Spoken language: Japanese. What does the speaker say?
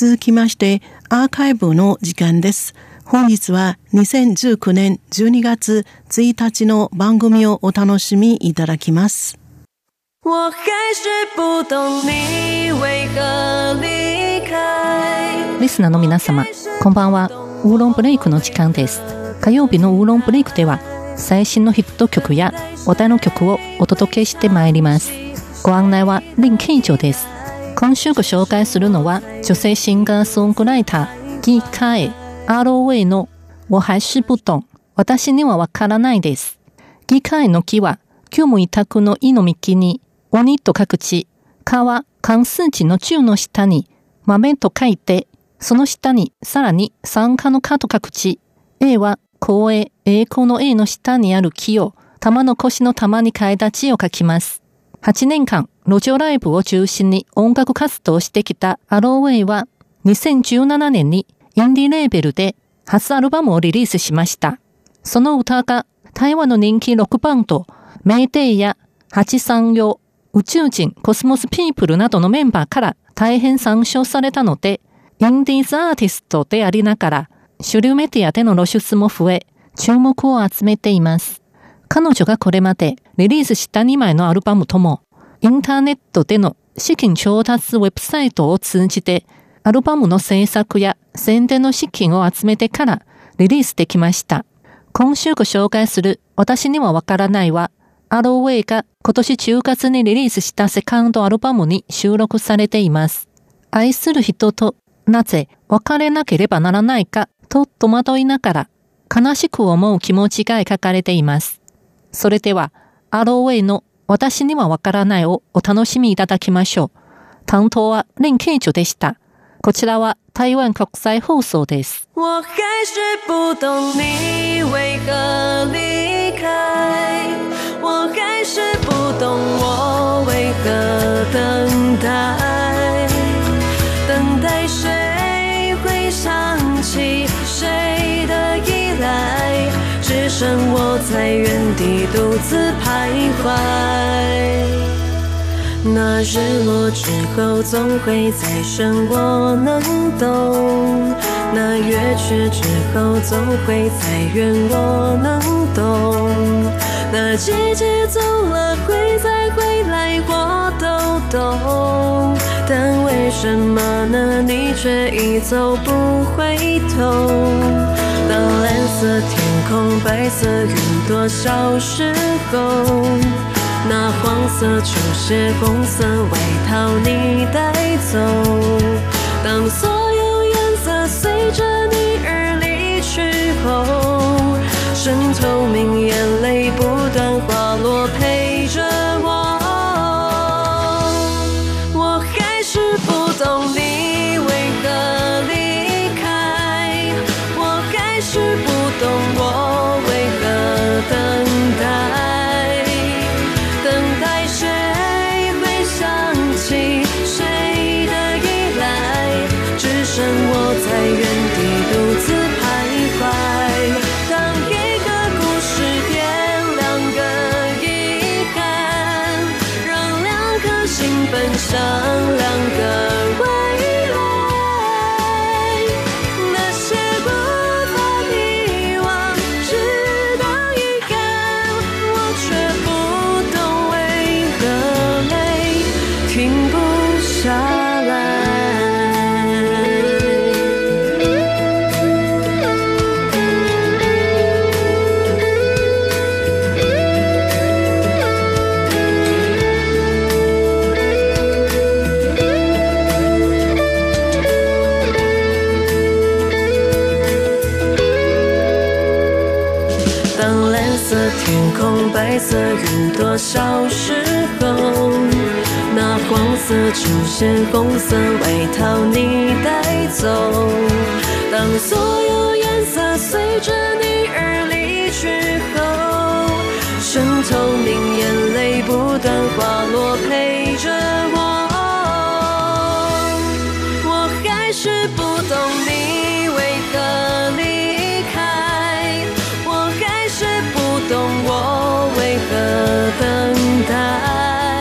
続きまして、アーカイブの時間です。本日は2019年12月1日の番組をお楽しみいただきます。我还是不懂你为何离開リスナーの皆様、こんばんは。ウーロンブレイクの時間です。火曜日のウーロンブレイクでは、最新のヒット曲やお題の曲をお届けしてまいります。ご案内は林慶女です。今週ご紹介するのは、女性シンガーソングライター、ギカエ ROA の我还是不懂。私にはわからないです。議会の木は、旧無委託の意の幹に、鬼と書く地、かは関数値の中の下に、豆と書いて、その下にさらに酸化のかと書く地、A は光栄、栄光の A の下にある木を、玉の腰の玉に変えた地を書きます。8年間、路上ライブを中心に音楽活動してきたアローウェイは、2017年にインディレーベルで初アルバムをリリースしました。その歌が台湾の人気ロックバンド、メイデイや834、宇宙人、コスモスピープルなどのメンバーから大変参照されたので、インディーズアーティストでありながら、主流メディアでの露出も増え、注目を集めています。彼女がこれまでリリースした2枚のアルバムとも、インターネットでの資金調達ウェブサイトを通じてアルバムの制作や宣伝の資金を集めてからリリースできました。今週ご紹介する私にはわからないは、アローウェイが今年10月にリリースしたセカンドアルバムに収録されています。愛する人となぜ別れなければならないかと戸惑いながら悲しく思う気持ちが描かれています。それでは、アローウェイの私にはわからないをお楽しみいただきましょう。担当はレンケイジョでした。こちらは台湾国際放送です。我还是不懂你为何离开，我还是不懂我为何等待，等待谁会想起谁的依赖，只剩我在原地独徘徊。那日落之后，总会再升，我能懂；那月缺之后，总会再圆，我能懂；那季节走了，会再回来，我都懂。但为什么呢？你却已走不回头。当蓝色天空、白色云朵消失后。那黄色球鞋、红色外套你带走，当所有颜色随着你而离去后，渗透上两个吻。蓝色天空白色云朵消失后，那黄色球鞋，红色外套你带走。当所有颜色随着你而离去后，剩透明眼泪不断滑落，陪